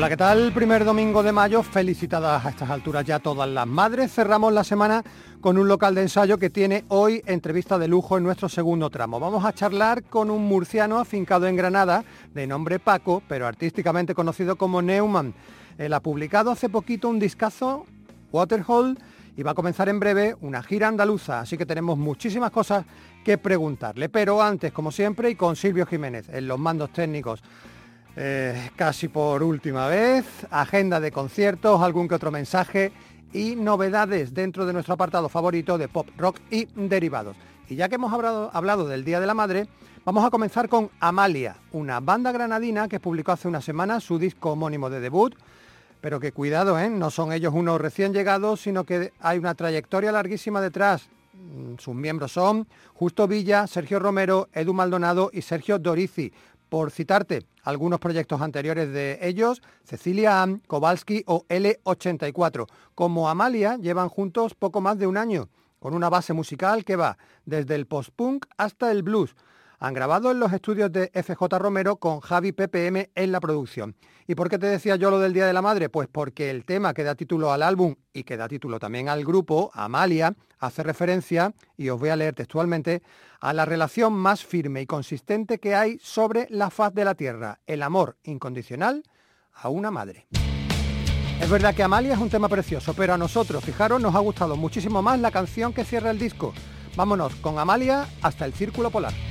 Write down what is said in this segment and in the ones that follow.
Hola, ¿qué tal? Primer domingo de mayo, felicitadas a estas alturas ya todas las madres. Cerramos la semana con un local de ensayo que tiene hoy entrevista de lujo en nuestro segundo tramo. Vamos a charlar con un murciano afincado en Granada, de nombre Paco, pero artísticamente conocido como Neumann. Él ha publicado hace poquito un discazo, Waterhole, y va a comenzar en breve una gira andaluza, así que tenemos muchísimas cosas que preguntarle. Pero antes, como siempre, y con Silvio Jiménez en los mandos técnicos, eh, casi por última vez, agenda de conciertos, algún que otro mensaje y novedades dentro de nuestro apartado favorito de pop, rock y derivados. Y ya que hemos hablado, hablado del Día de la Madre, vamos a comenzar con Amalia, una banda granadina que publicó hace una semana su disco homónimo de debut, pero que cuidado, ¿eh? no son ellos unos recién llegados, sino que hay una trayectoria larguísima detrás. Mm, sus miembros son Justo Villa, Sergio Romero, Edu Maldonado y Sergio Dorici. Por citarte algunos proyectos anteriores de ellos, Cecilia Am, Kowalski o L84. Como Amalia llevan juntos poco más de un año, con una base musical que va desde el post-punk hasta el blues han grabado en los estudios de FJ Romero con Javi PPM en la producción. ¿Y por qué te decía yo lo del Día de la Madre? Pues porque el tema que da título al álbum y que da título también al grupo, Amalia, hace referencia, y os voy a leer textualmente, a la relación más firme y consistente que hay sobre la faz de la Tierra, el amor incondicional a una madre. Es verdad que Amalia es un tema precioso, pero a nosotros, fijaros, nos ha gustado muchísimo más la canción que cierra el disco. Vámonos con Amalia hasta el Círculo Polar.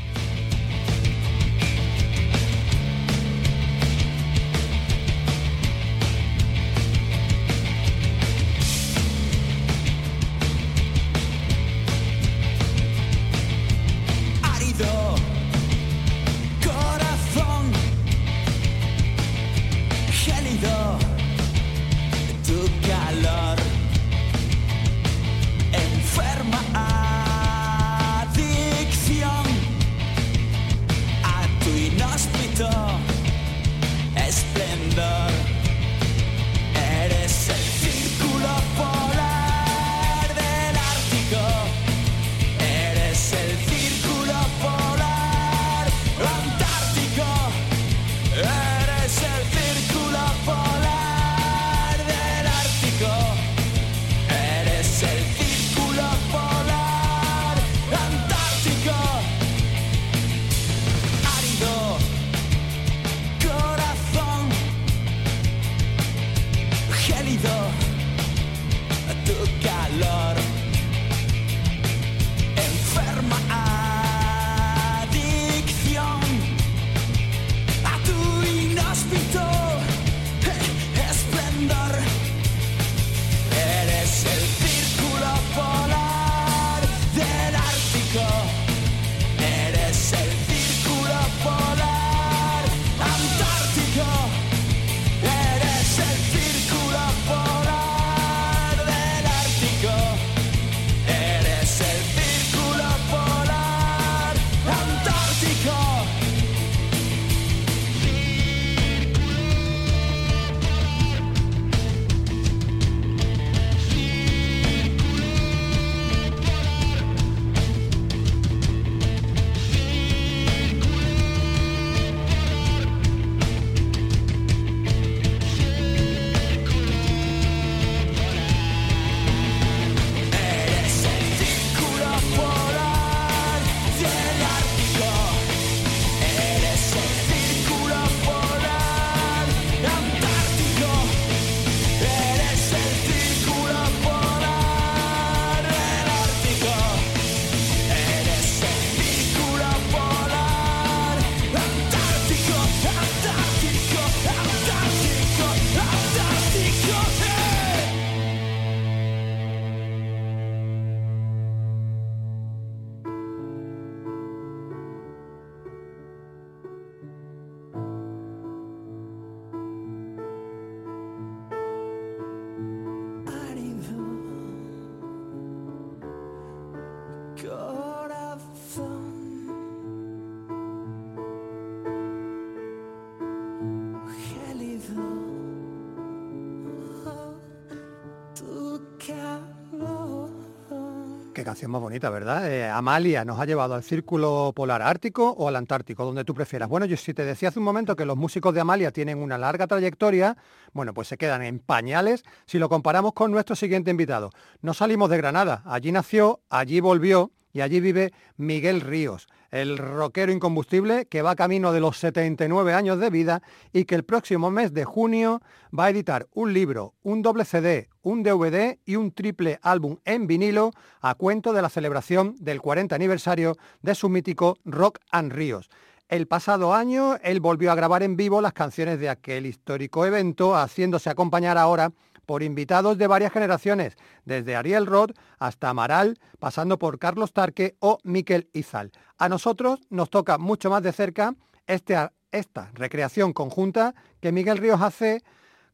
Canción más bonita, ¿verdad? Eh, Amalia nos ha llevado al círculo polar ártico o al Antártico, donde tú prefieras. Bueno, yo si te decía hace un momento que los músicos de Amalia tienen una larga trayectoria, bueno, pues se quedan en pañales si lo comparamos con nuestro siguiente invitado. No salimos de Granada, allí nació, allí volvió y allí vive Miguel Ríos el rockero incombustible que va camino de los 79 años de vida y que el próximo mes de junio va a editar un libro, un doble CD, un DVD y un triple álbum en vinilo a cuento de la celebración del 40 aniversario de su mítico Rock and Ríos. El pasado año él volvió a grabar en vivo las canciones de aquel histórico evento, haciéndose acompañar ahora por invitados de varias generaciones, desde Ariel Roth hasta Amaral, pasando por Carlos Tarque o Miquel Izal. A nosotros nos toca mucho más de cerca este, esta recreación conjunta que Miguel Ríos hace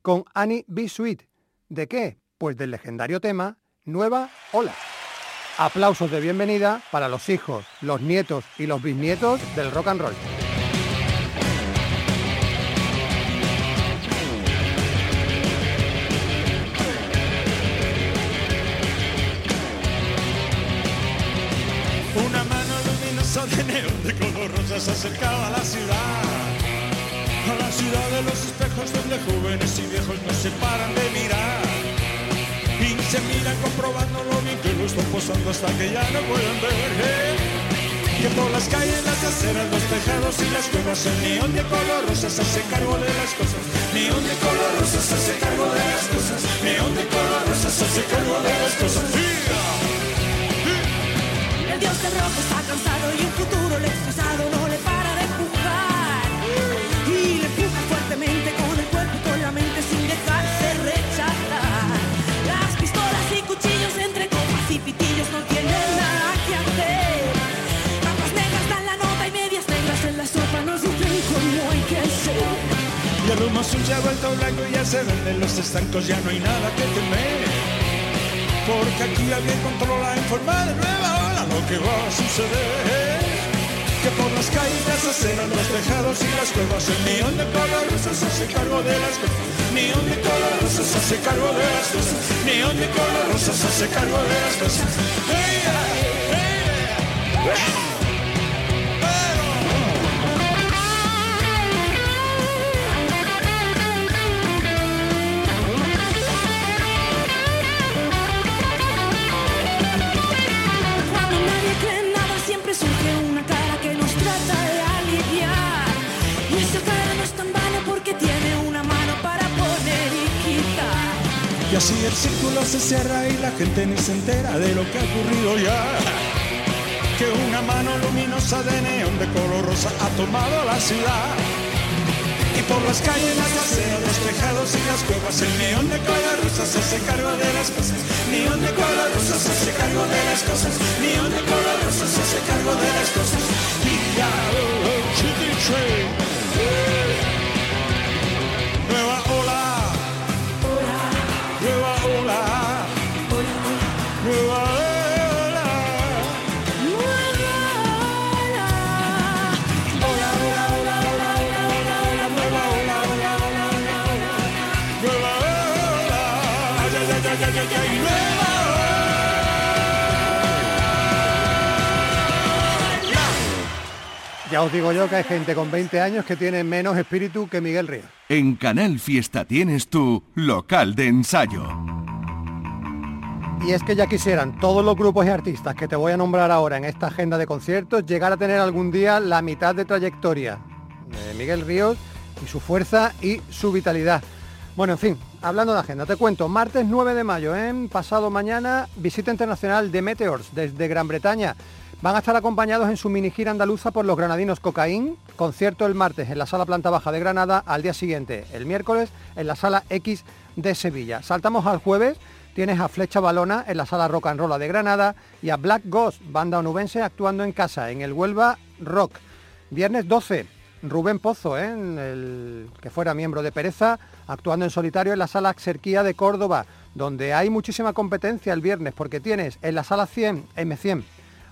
con Annie B. Sweet. ¿De qué? Pues del legendario tema Nueva Ola. Aplausos de bienvenida para los hijos, los nietos y los bisnietos del rock and roll. Se acercaba a la ciudad. A la ciudad de los espejos donde jóvenes y viejos no se paran de mirar. Y se miran comprobando lo bien que lo están posando hasta que ya no pueden ver. ¿eh? Que por las calles, las aceras, los tejados y las cuevas el neón de color rosa se hace cargo de las cosas. Neón de color rosa se hace cargo de las cosas. Neón de color rosa se hace cargo de las cosas. El dios del rojo está cansado y un futuro le estresado el humo se ha vuelto blanco y ya se venden los estancos, ya no hay nada que temer. Porque aquí alguien controla en forma de nueva ola lo que va a suceder. Que por las calles, las aceras, los tejados y las cuevas, el neón de color rosa se hace cargo de las cosas. Neón de color rosa se hace cargo de las cosas. Neón de color rosa se hace cargo de las cosas. Hey, hey. Y así el círculo se cierra y la gente ni se entera de lo que ha ocurrido ya. Que una mano luminosa de neón de color rosa ha tomado la ciudad. Y por las calles, las aceras, los tejados y las cuevas, el neón de color rosa se hace cargo de las cosas. Neón de color rosa se hace cargo de las cosas. Neón de color rosa se hace cargo de las cosas. Y ya, oh, oh, Ya os digo yo que hay gente con 20 años que tiene menos espíritu que Miguel Ríos. En Canal Fiesta tienes tu local de ensayo. Y es que ya quisieran todos los grupos y artistas que te voy a nombrar ahora en esta agenda de conciertos llegar a tener algún día la mitad de trayectoria de Miguel Ríos y su fuerza y su vitalidad. Bueno, en fin, hablando de agenda, te cuento, martes 9 de mayo, en pasado mañana, visita internacional de Meteors desde Gran Bretaña. Van a estar acompañados en su mini gira andaluza por los granadinos Cocaín, concierto el martes en la sala planta baja de Granada, al día siguiente, el miércoles, en la sala X de Sevilla. Saltamos al jueves, tienes a Flecha Balona en la sala Rock and Roll de Granada y a Black Ghost, banda onubense actuando en casa, en el Huelva Rock. Viernes 12, Rubén Pozo, ¿eh? Que fuera miembro de Pereza, actuando en solitario en la sala Axerquía de Córdoba, donde hay muchísima competencia el viernes, porque tienes en la sala 100, M100,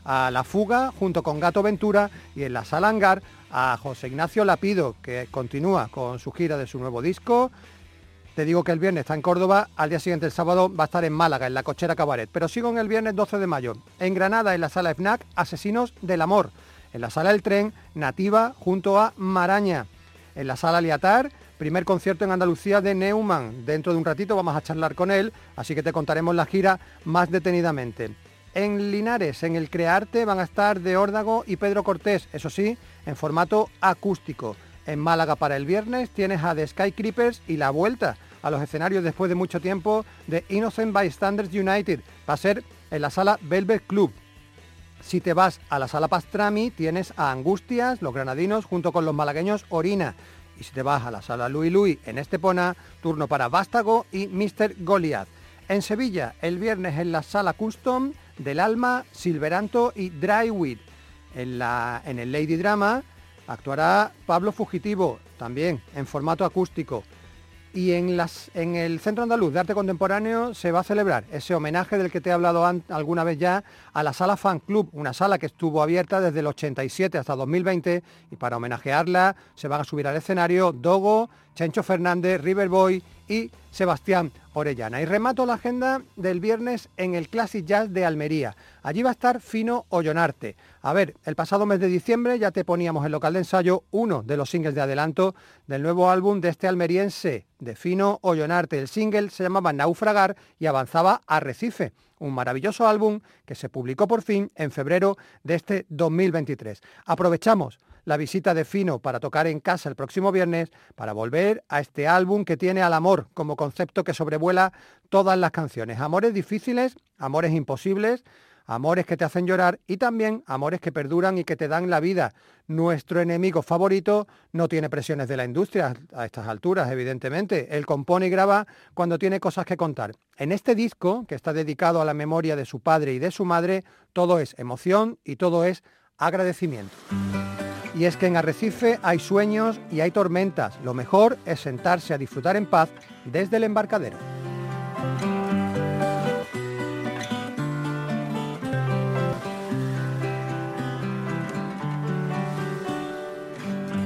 a La Fuga junto con Gato Ventura y en la sala Hangar a José Ignacio Lapido, que continúa con su gira de su nuevo disco Te digo que el viernes está en Córdoba, al día siguiente, el sábado, va a estar en Málaga, en la Cochera Cabaret. Pero sigo en el viernes 12 de mayo. En Granada, en la sala FNAC, Asesinos del Amor. En la sala del tren, Nativa, junto a Maraña. En la sala Liatar, primer concierto en Andalucía de Neumann. Dentro de un ratito vamos a charlar con él, así que te contaremos la gira más detenidamente. En Linares, en el Crearte, van a estar de Órdago y Pedro Cortés, eso sí, en formato acústico. En Málaga para el viernes tienes a The Sky Creepers y la vuelta a los escenarios después de mucho tiempo de Innocent Bystanders United. Va a ser en la sala Velvet Club. Si te vas a la sala Pastrami tienes a Angustias, los granadinos, junto con los malagueños Orina. Y si te vas a la sala Louis Louis en Estepona, turno para Vástago y Mr. Goliath. En Sevilla, el viernes en la sala Custom, Del Alma, Silveranto y Dryweed. En, la, en el Lady Drama actuará Pablo Fugitivo, también en formato acústico. Y en, las, en, el Centro Andaluz de Arte Contemporáneo se va a celebrar ese homenaje del que te he hablado alguna vez ya a la sala Fan Club, una sala que estuvo abierta desde el 87 hasta 2020 y para homenajearla se van a subir al escenario Dogo, Chencho Fernández, Riverboy y Sebastián Orellana. Y remato la agenda del viernes en el Classic Jazz de Almería. Allí va a estar Fino Ollonarte. A ver, el pasado mes de diciembre ya te poníamos en local de ensayo uno de los singles de adelanto del nuevo álbum de este almeriense, de Fino Ollonarte. El single se llamaba Naufragar y avanzaba a Recife un maravilloso álbum que se publicó por fin en febrero de este 2023. Aprovechamos la visita de Fino para tocar en casa el próximo viernes, para volver a este álbum que tiene al amor como concepto que sobrevuela todas las canciones. Amores difíciles, amores imposibles, amores que te hacen llorar y también amores que perduran y que te dan la vida. Nuestro enemigo favorito no tiene presiones de la industria a estas alturas, evidentemente. Él compone y graba cuando tiene cosas que contar. En este disco, que está dedicado a la memoria de su padre y de su madre, todo es emoción y todo es agradecimiento. Y es que en Arrecife hay sueños y hay tormentas. Lo mejor es sentarse a disfrutar en paz desde el embarcadero.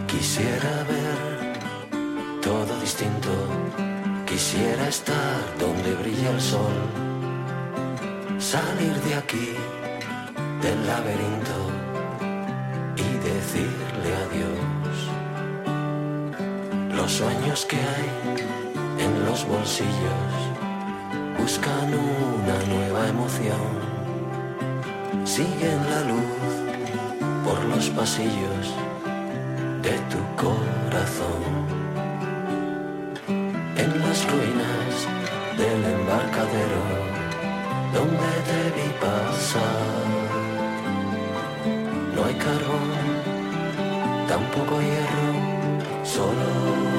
Quisiera ver todo distinto. Quisiera estar donde brilla el sol. Salir de aquí, del laberinto decirle adiós. Los sueños que hay en los bolsillos buscan una nueva emoción. Siguen la luz por los pasillos de tu corazón. En las ruinas del embarcadero donde te vi pasar. No hay carbón tampoco hierro, solo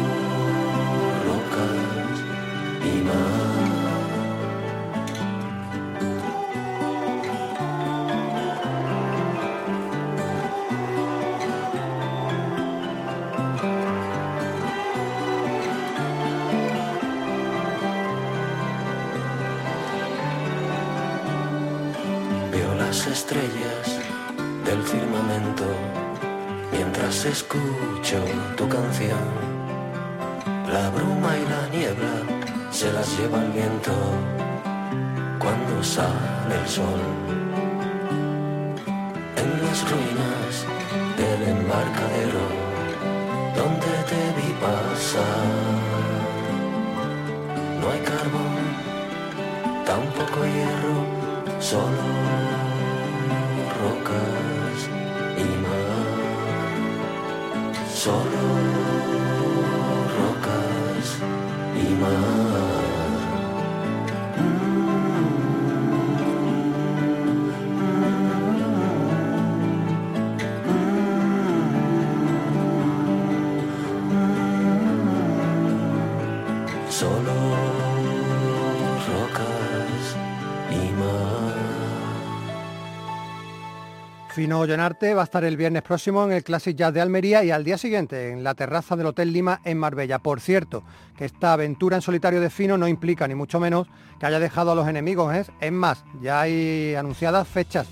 se las lleva el viento cuando sale el sol. En las ruinas del embarcadero donde te vi pasar, no hay carbón, tampoco hierro, solo rocas y mar solo y Fino Llenarte va a estar el viernes próximo en el Classic Jazz de Almería y al día siguiente en la terraza del Hotel Lima en Marbella. Por cierto, que esta aventura en solitario de Fino no implica ni mucho menos que haya dejado a los enemigos. ¿eh? Es más, ya hay anunciadas fechas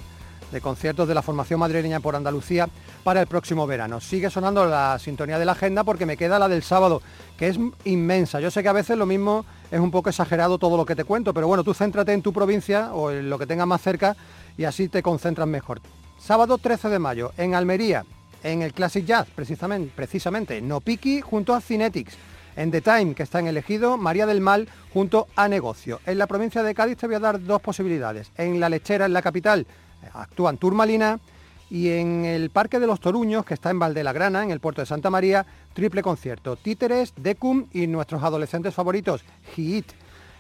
de conciertos de la formación madrileña por Andalucía para el próximo verano. Sigue sonando la sintonía de la agenda porque me queda la del sábado, que es inmensa. Yo sé que a veces lo mismo es un poco exagerado todo lo que te cuento, pero bueno, tú céntrate en tu provincia o en lo que tengas más cerca y así te concentras mejor. Sábado 13 de mayo, en Almería, en el Classic Jazz, precisamente, precisamente No Piki junto a Cinetics. En The Time, que está en elegido, María del Mal junto a Negocio. En la provincia de Cádiz te voy a dar dos posibilidades. En La Lechera, en la capital, actúan Turmalina y en el Parque de los Toruños, que está en Valdelagrana, en el puerto de Santa María, triple concierto. Títeres, Decum y nuestros adolescentes favoritos, Hit.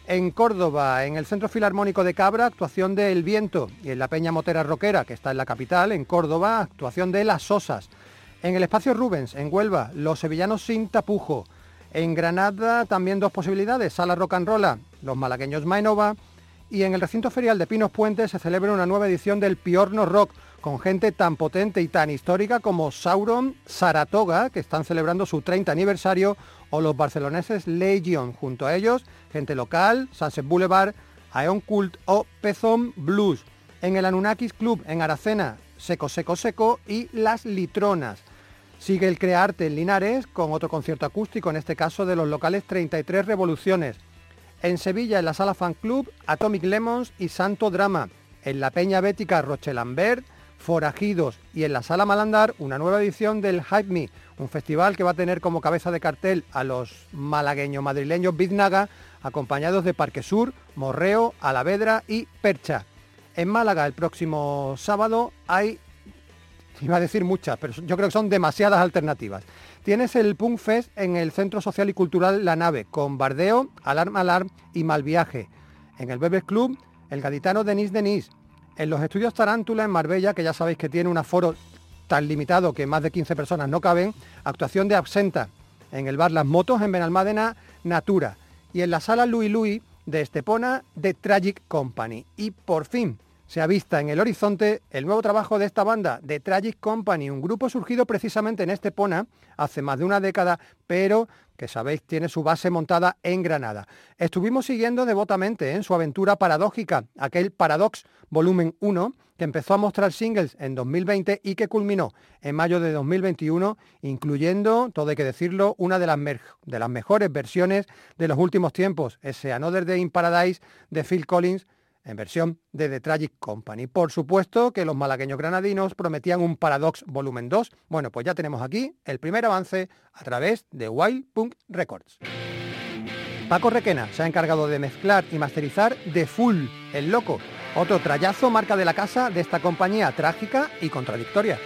En Córdoba, en el Centro Filarmónico de Cabra, actuación de El Viento. Y en la Peña Motera Roquera, que está en la capital, en Córdoba, actuación de Las Sosas. En el Espacio Rubens, en Huelva, Los Sevillanos sin tapujo. En Granada también dos posibilidades, Sala Rock and Rolla, los malagueños Mainova y en el recinto ferial de Pinos Puentes se celebra una nueva edición del Piorno Rock con gente tan potente y tan histórica como Sauron, Saratoga, que están celebrando su 30 aniversario, o los barceloneses Legion, junto a ellos, gente local, Sunset Boulevard, Aeon Cult o Pezón Blues. En el Anunnakis Club en Aracena, Seco Seco Seco y Las Litronas. Sigue el Crearte en Linares con otro concierto acústico, en este caso de los locales 33 Revoluciones. En Sevilla, en la Sala Fan Club, Atomic Lemons y Santo Drama. En la Peña Bética, Rochelambert, Forajidos. Y en la Sala Malandar, una nueva edición del Hype Me, un festival que va a tener como cabeza de cartel a los malagueños madrileños Biznaga, acompañados de Parque Sur, Morreo, Alavedra y Percha. En Málaga, el próximo sábado, hay iba a decir muchas, pero yo creo que son demasiadas alternativas. Tienes el Punk Fest en el Centro Social y Cultural La Nave, con Bardeo, Alarm Alarm y Malviaje. En el Bebes Club, el gaditano Denis Denis. En los estudios Tarántula en Marbella, que ya sabéis que tiene un aforo tan limitado que más de 15 personas no caben, actuación de Absenta. En el bar Las Motos, en Benalmádena, Natura. Y en la sala Louis Louis de Estepona, The Tragic Company. Y por fin, se avista en el horizonte el nuevo trabajo de esta banda, The Tragic Company, un grupo surgido precisamente en Estepona hace más de una década, pero que sabéis tiene su base montada en Granada. Estuvimos siguiendo devotamente en su aventura paradójica, aquel Paradox Volumen 1, que empezó a mostrar singles en 2020 y que culminó en mayo de 2021, incluyendo, todo hay que decirlo, una de las mejores versiones de los últimos tiempos, ese Another Day in Paradise de Phil Collins, en versión de The Tragic Company. Por supuesto que los malagueños granadinos prometían un Paradox Volumen 2. Bueno, pues ya tenemos aquí el primer avance a través de Wild Punk Records. Paco Requena se ha encargado de mezclar y masterizar The Full, El Loco, otro trayazo marca de la casa de esta compañía trágica y contradictoria.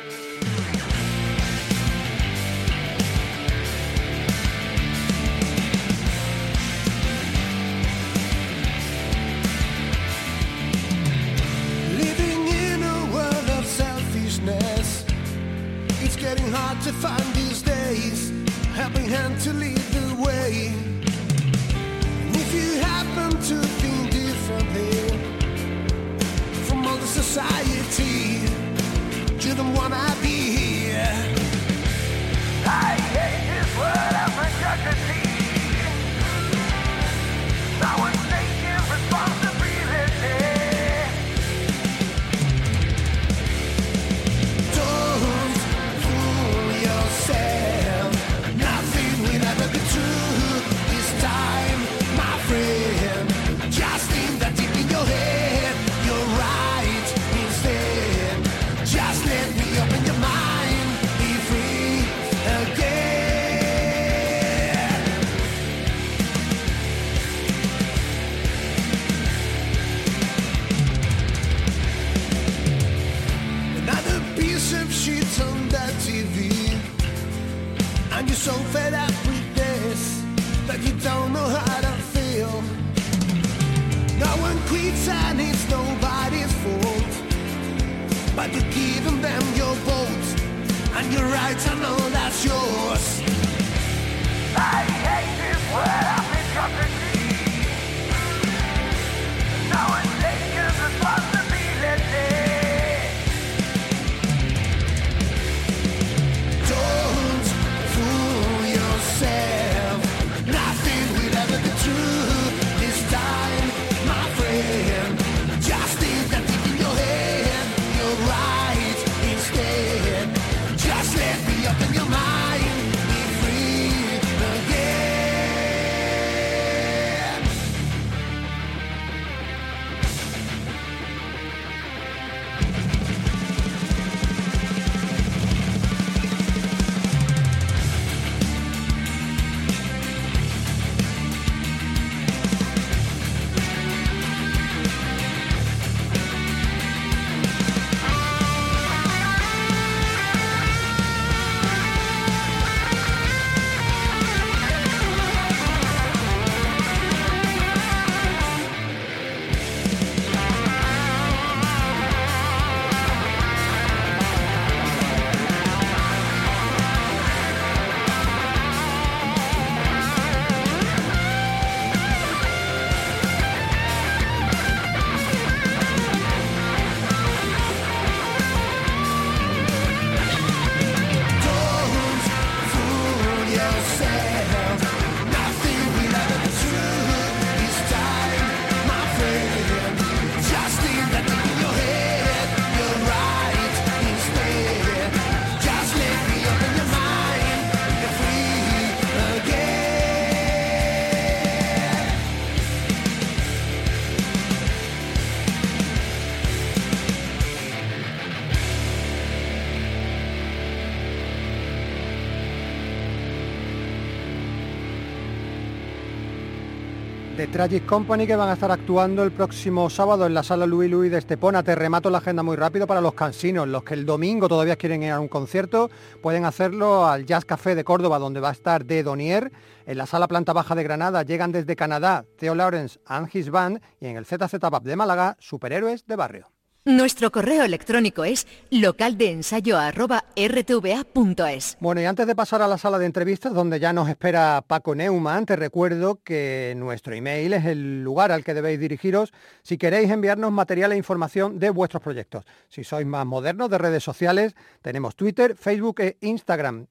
Tragic Company que van a estar actuando el próximo sábado en la sala Louis Louis de Estepona. Te remato la agenda muy rápido para los cansinos, los que el domingo todavía quieren ir a un concierto, pueden hacerlo al Jazz Café de Córdoba donde va a estar De Donier. En la sala planta baja de Granada llegan desde Canadá Theo Lawrence and his band y en el ZZ Pub de Málaga Superhéroes de Barrio. Nuestro correo electrónico es localdeensayo.rtva.es. Bueno, y antes de pasar a la sala de entrevistas, donde ya nos espera Paco Neumann, te recuerdo que nuestro email es el lugar al que debéis dirigiros si queréis enviarnos material e información de vuestros proyectos. Si sois más modernos de redes sociales, tenemos Twitter, Facebook e Instagram.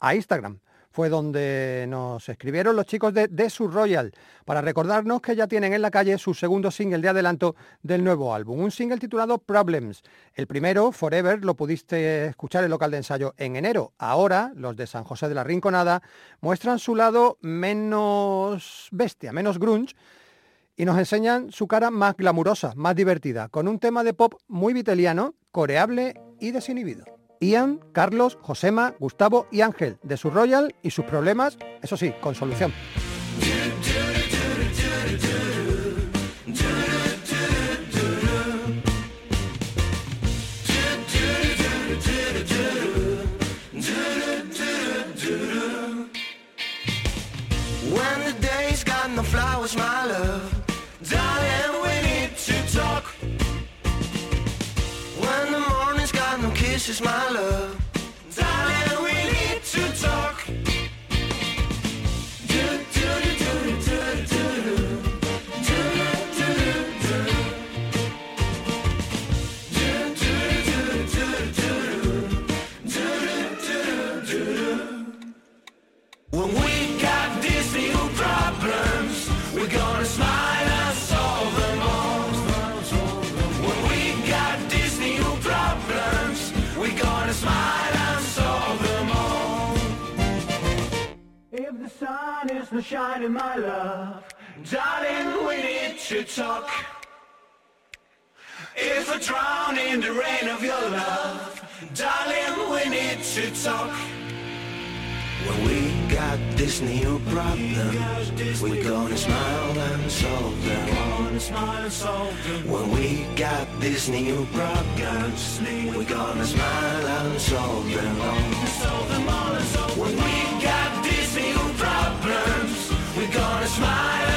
A Instagram fue donde nos escribieron los chicos de The Sur Royal para recordarnos que ya tienen en la calle su segundo single de adelanto del nuevo álbum, un single titulado Problems. El primero, Forever, lo pudiste escuchar en local de ensayo en enero. Ahora, los de San José de la Rinconada muestran su lado menos bestia, menos grunge, y nos enseñan su cara más glamurosa, más divertida, con un tema de pop muy viteliano, coreable y desinhibido. Ian, Carlos, Josema, Gustavo y Ángel de su Royal y sus problemas, eso sí, con solución. Flowers, my love, my love, is not shining, my love, darling, we need to talk. If I drown in the rain of your love, darling, we need to talk. When we got this new problem, we're gonna smile and solve them. When we got these new problems, we're gonna smile and solve them all. When we Smile.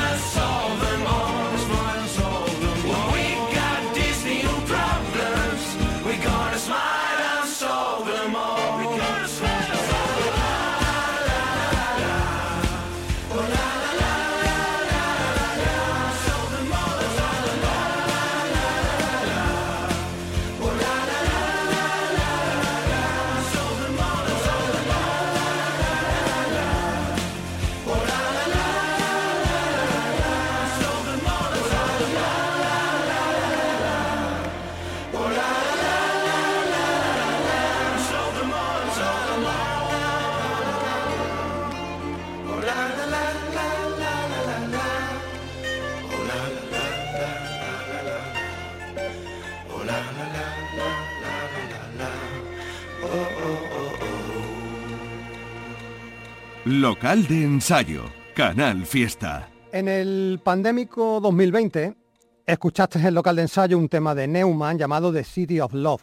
Local de ensayo, Canal Fiesta. En el pandémico 2020 escuchaste en el local de ensayo un tema de Neumann llamado The City of Love.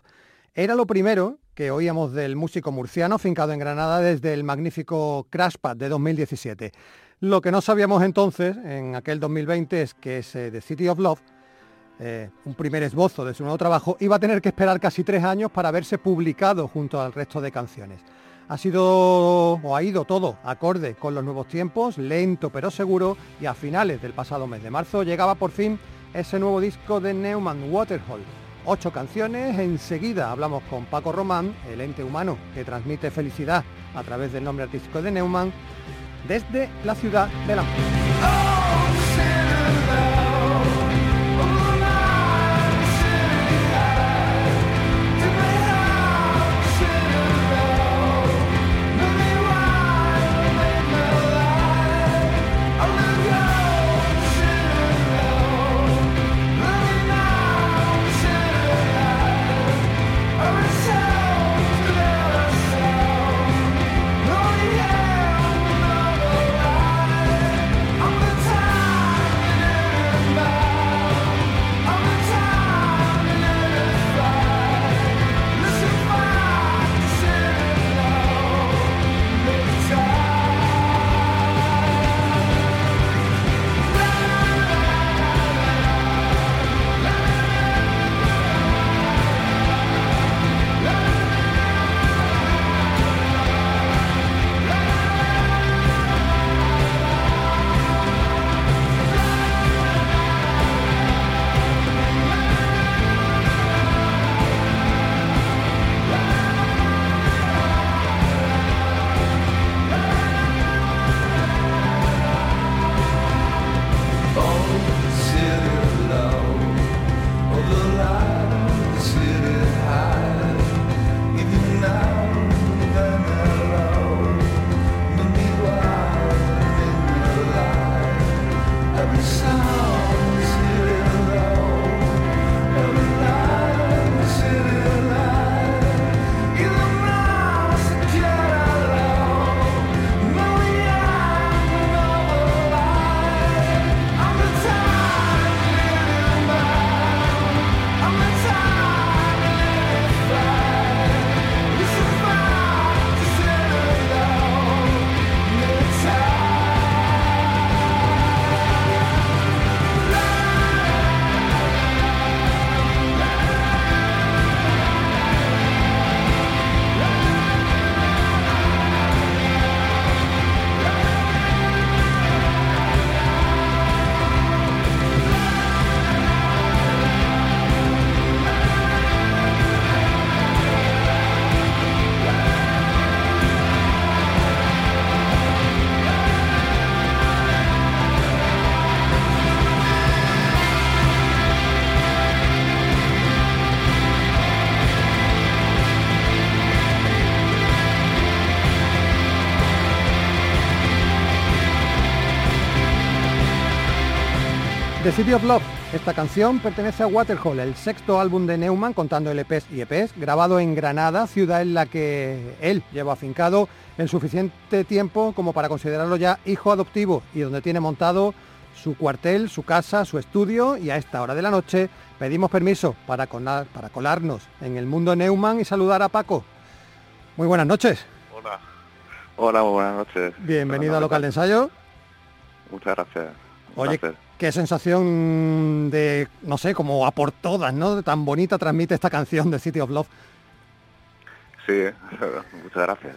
Era lo primero que oíamos del músico murciano fincado en Granada desde el magnífico Crashpad de 2017. Lo que no sabíamos entonces, en aquel 2020, es que ese The City of Love, eh, un primer esbozo de su nuevo trabajo, iba a tener que esperar casi tres años para verse publicado junto al resto de canciones. Ha sido o ha ido todo acorde con los nuevos tiempos, lento pero seguro, y a finales del pasado mes de marzo llegaba por fin ese nuevo disco de Neumann Waterhole. Ocho canciones, enseguida hablamos con Paco Román, el ente humano que transmite felicidad a través del nombre artístico de Neumann, desde la ciudad de la City of Love. Esta canción pertenece a Waterhole, el sexto álbum de Neumann contando LPs y EPs, grabado en Granada, ciudad en la que él lleva afincado en suficiente tiempo como para considerarlo ya hijo adoptivo y donde tiene montado su cuartel, su casa, su estudio y a esta hora de la noche pedimos permiso para, colar- para colarnos en el mundo Neumann y saludar a Paco. Muy buenas noches. Hola. Hola, muy buenas noches. Bienvenido al Buenas local de ensayo. Muchas gracias. Oye, placer. Qué sensación de, no sé, como a por todas, ¿no? Tan bonita transmite esta canción de City of Love. Sí, muchas gracias.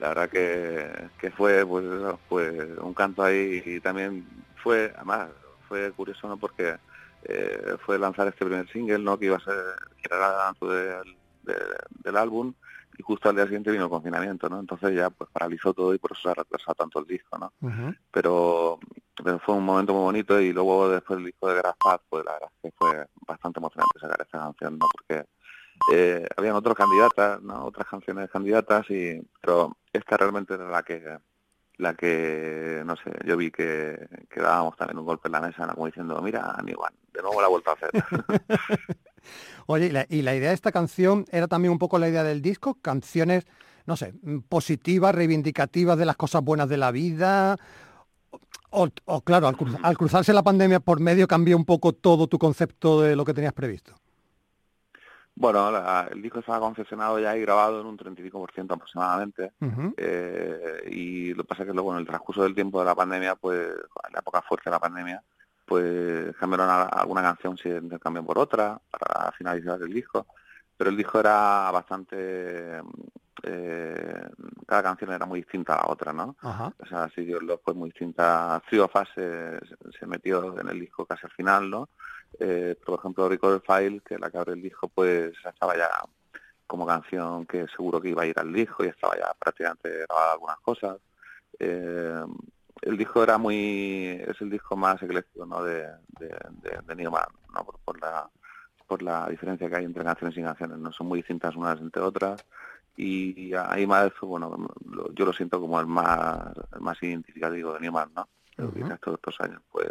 La verdad que, que fue pues fue un canto ahí y también fue, además, fue curioso, ¿no? Porque eh, fue lanzar este primer single, ¿no? Que iba a ser, que era de- del álbum y justo al día siguiente vino el confinamiento, ¿no? Entonces ya pues paralizó todo y por eso se ha retrasado tanto el disco, ¿no? pero, pero fue un momento muy bonito y luego después el disco de Grafat, pues la verdad es que fue bastante emocionante sacar esta canción, ¿no? Porque eh, habían otras candidatas, ¿no? Otras canciones candidatas y pero esta realmente era la que la que no sé, yo vi que, que dábamos también un golpe en la mesa, ¿no? como diciendo, mira, Aníbal, de nuevo la he vuelto a hacer. Oye, y la, y la idea de esta canción era también un poco la idea del disco, canciones, no sé, mm, positivas, reivindicativas de las cosas buenas de la vida. O, o, claro, al, cruz- al cruzarse la pandemia por medio cambió un poco todo tu concepto de lo que tenías previsto. bueno, la- el disco estaba concesionado ya y grabado en un 35% aproximadamente. Ujú. Eh, y lo que pasa es que luego en el transcurso del tiempo de la pandemia, pues la época fuerte de la pandemia, pues cambiaron alguna canción, se intercambió por otra para finalizar el disco, pero el disco era bastante, eh, cada canción era muy distinta a la otra, ¿no? Ajá. O sea, sí, Dios lo fue muy distinta. Three of Us se, se metió en el disco casi al final, ¿no? Eh, por ejemplo, Record File, que la que abre el disco, pues estaba ya como canción que seguro que iba a ir al disco y estaba ya prácticamente grabada algunas cosas. Eh, el disco era muy, es el disco más ecléctico, ¿no? De, de, de, de Newman, ¿no? Por, por la por la diferencia que hay entre canciones y canciones, no son muy distintas unas entre otras. Y ahí más bueno lo- yo lo siento como el más el más identificativo de Newman no Pero quizás estos años pues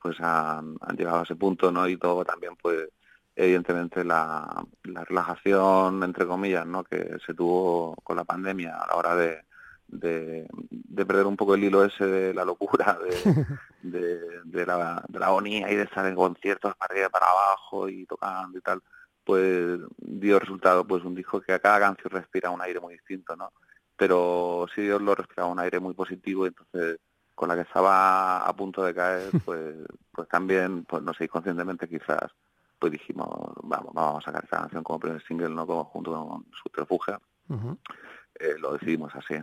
pues han, han llegado a ese punto no y todo también pues evidentemente la, la relajación entre comillas no que se tuvo con la pandemia a la hora de de, de perder un poco el hilo ese de la locura de, de, de la, de la agonía y de estar en conciertos para arriba para abajo y tocando y tal pues dio resultado pues un disco que a cada canción respira un aire muy distinto, ¿no? Pero sí Dios lo respiraba un aire muy positivo y entonces con la que estaba a punto de caer, pues pues también, pues no sé, inconscientemente quizás, pues dijimos, vamos, vamos a sacar esta canción como primer single, ¿no? Como junto con Subterfuge, Ujú. eh, lo decidimos así.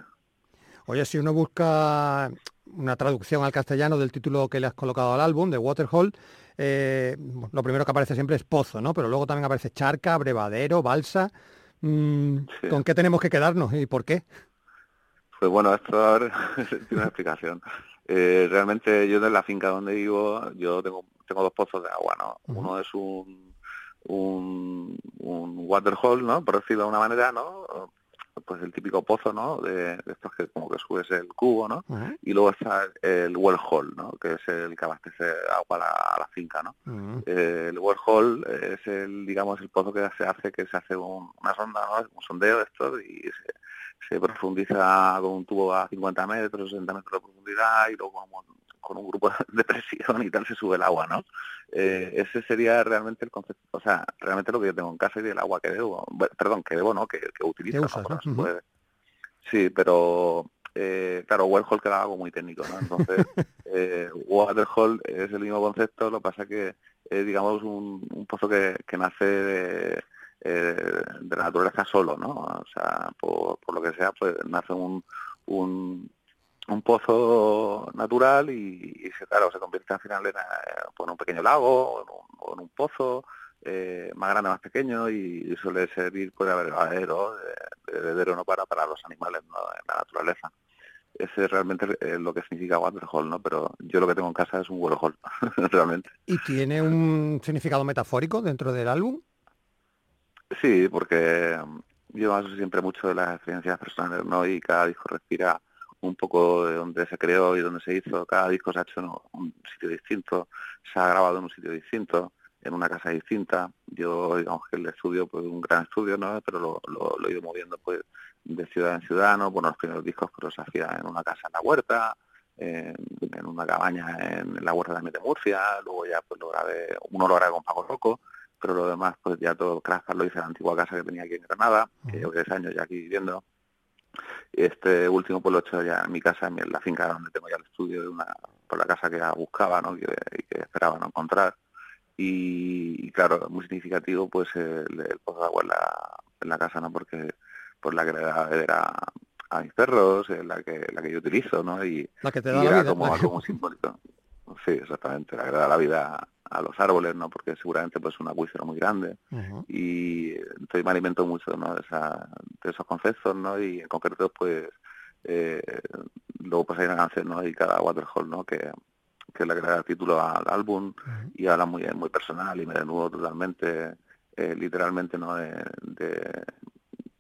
Oye, si uno busca una traducción al castellano del título que le has colocado al álbum, de Waterhole, eh, lo primero que aparece siempre es pozo, ¿no? Pero luego también aparece charca, abrevadero, balsa. Mm, Sí. ¿Con qué tenemos que quedarnos y por qué? Pues bueno, esto tiene una explicación. Eh, realmente yo en la finca donde vivo, yo tengo, tengo dos pozos de agua, ¿no? Uno es un, un, un waterhole, ¿no? Por decirlo de una manera, ¿no? Pues el típico pozo, ¿no? De, de estos que como que subes el cubo, ¿no? Y luego está el well hole, ¿no? Que es el que abastece agua a la, a la finca, ¿no? Eh, el well es el, digamos, el pozo que se hace, que se hace un- una sonda, ¿no? un sondeo de esto y se, se profundiza con un tubo a 50 metros, 60 metros de profundidad y luego con, con un grupo de presión y tal se sube el agua, ¿no? Eh, ese sería realmente el concepto, o sea, realmente lo que yo tengo en casa y el agua que debo, perdón, que debo, ¿no? Que, que utilizo, ¿no? usas, ¿no? Ujú. puede. Sí, pero eh, claro, Wellhole queda algo muy técnico, ¿no? Entonces, eh, Waterhole es el mismo concepto, lo que pasa que es, digamos, un, un pozo que, que nace de, eh, de la naturaleza solo, ¿no? O sea, por, por lo que sea, pues nace un, un, un pozo natural y, y se, claro, se convierte al final en, eh, pues, en un pequeño lago o en un, o en un pozo eh, más grande, más pequeño y suele servir pues, de verdadero, de, de heredero no para, para los animales ¿no? en la naturaleza. Ese es realmente eh, lo que significa waterhole, ¿no? Pero yo lo que tengo en casa es un waterhole, realmente. ¿Y tiene un significado metafórico dentro del álbum? Sí, porque mm, yo siempre mucho de las experiencias personales, ¿no? Y cada disco respira un poco de donde se creó y donde se hizo. Cada disco se ha hecho en un sitio distinto, se ha grabado en un sitio distinto, en una casa distinta. Yo, digamos que el estudio, pues un gran estudio, ¿no? Pero lo, lo, lo he ido moviendo, pues, de ciudad en ciudad, ¿no? Bueno, los primeros discos, pero se hacía en una casa en la huerta, en, en una cabaña en la huerta también de Murcia, luego ya, pues, lo grabé, uno lo grabé con Paco Roco, pero lo demás, pues ya todo Craftsman lo hice en la antigua casa que tenía aquí en Granada, que llevo 10 años ya aquí viviendo. Este último pues lo he hecho ya en mi casa, en la finca donde tengo ya el estudio, de una, por la casa que ya buscaba, ¿no? Que, y que esperaba no encontrar. Y, y claro, muy significativo pues el, el pozo de agua en la, en la casa, ¿no? Porque pues la que le da beber a, a mis perros, es la que la que yo utilizo, ¿no? Y, La que te y da la era vida. como algo muy simbólico. Sí, exactamente, la que da la vida a los árboles, ¿no? Porque seguramente pues es un acuífero muy grande y entonces me alimento mucho ¿no? de, esa- de esos conceptos ¿no? y en concreto pues eh, luego pues hay una canción ¿no? dedicada a Waterhole ¿no? que, que es la que le da título al álbum y habla muy muy personal y me desnudo totalmente eh, literalmente no de, de-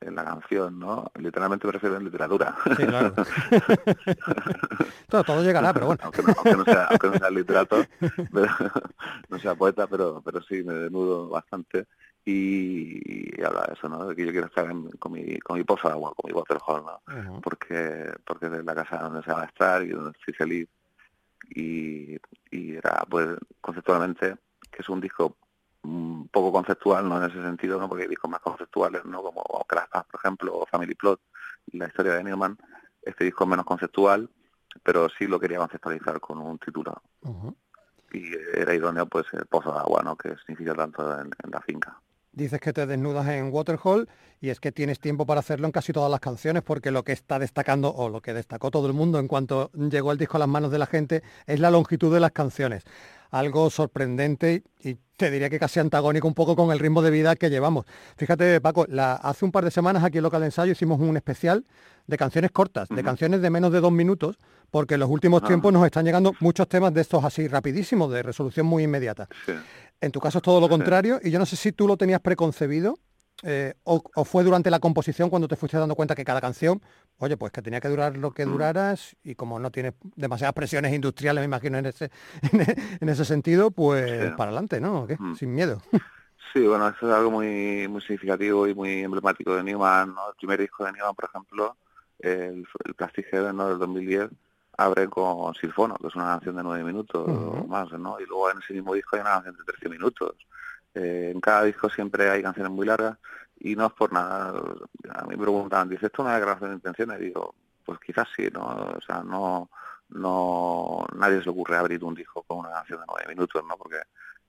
en la canción no literalmente me refiero en literatura Sí, claro. todo, todo llegará, pero bueno. aunque, no, aunque no sea aunque no sea literato pero- no sea poeta pero pero sí me desnudo bastante y, y habla de eso no de que yo quiero estar en- con mi con mi pozo de agua con mi waterhole no Ujú. porque porque es la casa donde se va a estar y donde estoy feliz y, y era pues conceptualmente que es un disco un poco conceptual no en ese sentido no porque hay discos más conceptuales no como Crash por ejemplo o Family Plot la historia de Newman este disco es menos conceptual pero sí lo quería conceptualizar con un título. Y era idóneo pues el pozo de agua no que significa tanto en, en la finca. Dices que te desnudas en Waterhole y es que tienes tiempo para hacerlo en casi todas las canciones porque lo que está destacando o lo que destacó todo el mundo en cuanto llegó el disco a las manos de la gente es la longitud de las canciones. Algo sorprendente y te diría que casi antagónico un poco con el ritmo de vida que llevamos. Fíjate, Paco, la- hace un par de semanas aquí en Local de Ensayo hicimos un especial de canciones cortas, de canciones de menos de dos minutos, porque en los últimos Ah. tiempos nos están llegando muchos temas de estos así rapidísimos, de resolución muy inmediata. sí. En tu caso es todo lo contrario y yo no sé si tú lo tenías preconcebido eh, o, o fue durante la composición cuando te fuiste dando cuenta que cada canción, oye, pues que tenía que durar lo que Mm. duraras y como no tienes demasiadas presiones industriales, me imagino, en ese, en, ese sentido, pues Sí. para adelante, ¿no? ¿O qué? Mm. Sin miedo. Sí, bueno, eso es algo muy muy significativo y muy emblemático de Newman, ¿no? El primer disco de Newman, por ejemplo, el, el Plastic Heaven, ¿no? Del 2010, abre con Silfono, que es una canción de nueve minutos o más, ¿no? Y luego en ese mismo disco hay una canción de 13 minutos. Eh, en cada disco siempre hay canciones muy largas y no es por nada. A mí me preguntaban, dice, ¿esto es una declaración de intenciones? Y digo, pues quizás sí, ¿no? O sea, no, no, nadie se le ocurre abrir un disco con una canción de nueve minutos, ¿no? Porque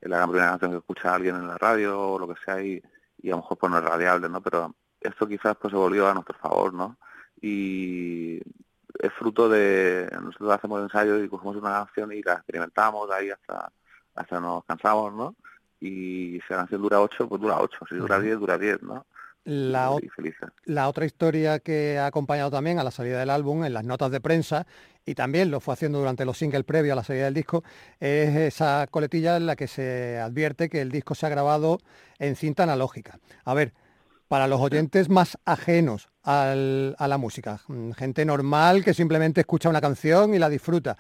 es la primera canción que escucha alguien en la radio o lo que sea y, y a lo mejor pues no es radiable, ¿no? Pero esto quizás pues se volvió a nuestro favor, ¿no? Y es fruto de, nosotros hacemos ensayos y cogemos una canción y la experimentamos ahí hasta, hasta nos cansamos, ¿no? Y si la canción dura ocho, pues dura ocho, si dura Ujú. diez, dura diez, ¿no? O- la otra historia que ha acompañado también a la salida del álbum, en las notas de prensa, y también lo fue haciendo durante los singles previos a la salida del disco, es esa coletilla en la que se advierte que el disco se ha grabado en cinta analógica. A ver, para los oyentes más ajenos al- a la música, mm, gente normal que simplemente escucha una canción y la disfruta.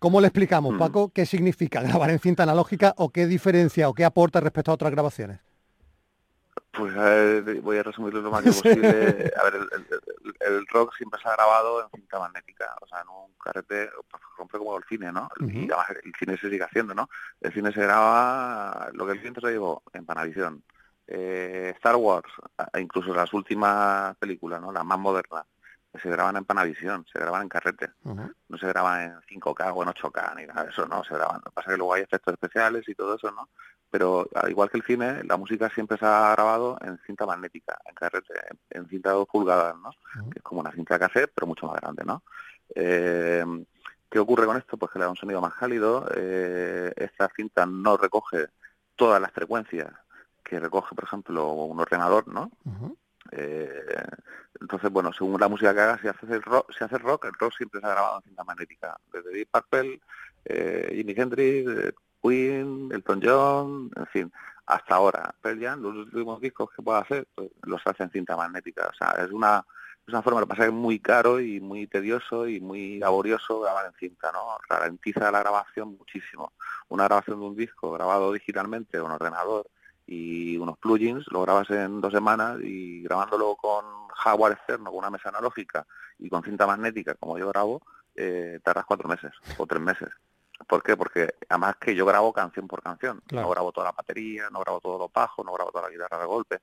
¿Cómo le explicamos, Mm. Paco, qué significa grabar en cinta analógica o qué diferencia o qué aporta respecto a otras grabaciones? Pues ver, voy a resumirlo lo más que posible. A ver, el, el- el- el rock siempre se ha grabado en cinta magnética, o sea, en un carrete, pues, rompe como el cine, ¿no? Y Ujú. además el cine se sigue haciendo, ¿no? El cine se graba, lo que el viento se llevó, en Panavisión. Eh, Star Wars, incluso las últimas películas, ¿no? Las más modernas, se graban en Panavisión, se graban en carrete no se graban en 5K o en 8K ni nada de eso, no, se graban. Lo que pasa es que luego hay efectos especiales y todo eso, ¿no? Pero al igual que el cine, la música siempre se ha grabado en cinta magnética, en carrete, en, cinta de dos pulgadas, ¿no? Que es como una cinta cassette, pero mucho más grande, ¿no? Eh, ¿Qué ocurre con esto? Pues que le da un sonido más cálido. eh, esta cinta no recoge todas las frecuencias que recoge, por ejemplo, un ordenador, ¿no? Eh, entonces, bueno, según la música que haga, si haces el rock, si haces rock, el rock siempre se ha grabado en cinta magnética. Desde Deep Purple, eh, Jimi Hendrix, eh, Queen, Elton John, en fin, hasta ahora. Pearl Jam, los últimos discos que pueda hacer, pues, los hace en cinta magnética. O sea, es una es una forma, lo que pasa es que es muy caro y muy tedioso y muy laborioso grabar en cinta, ¿no? Ralentiza la grabación muchísimo. Una grabación de un disco grabado digitalmente con ordenador y unos plugins, lo grabas en dos semanas y grabándolo con hardware externo, con una mesa analógica y con cinta magnética, como yo grabo, eh, tardas cuatro meses o tres meses. ¿Por qué? Porque además que yo grabo canción por canción. Claro. No grabo toda la batería, no grabo todos los bajos, no grabo toda la guitarra de golpe.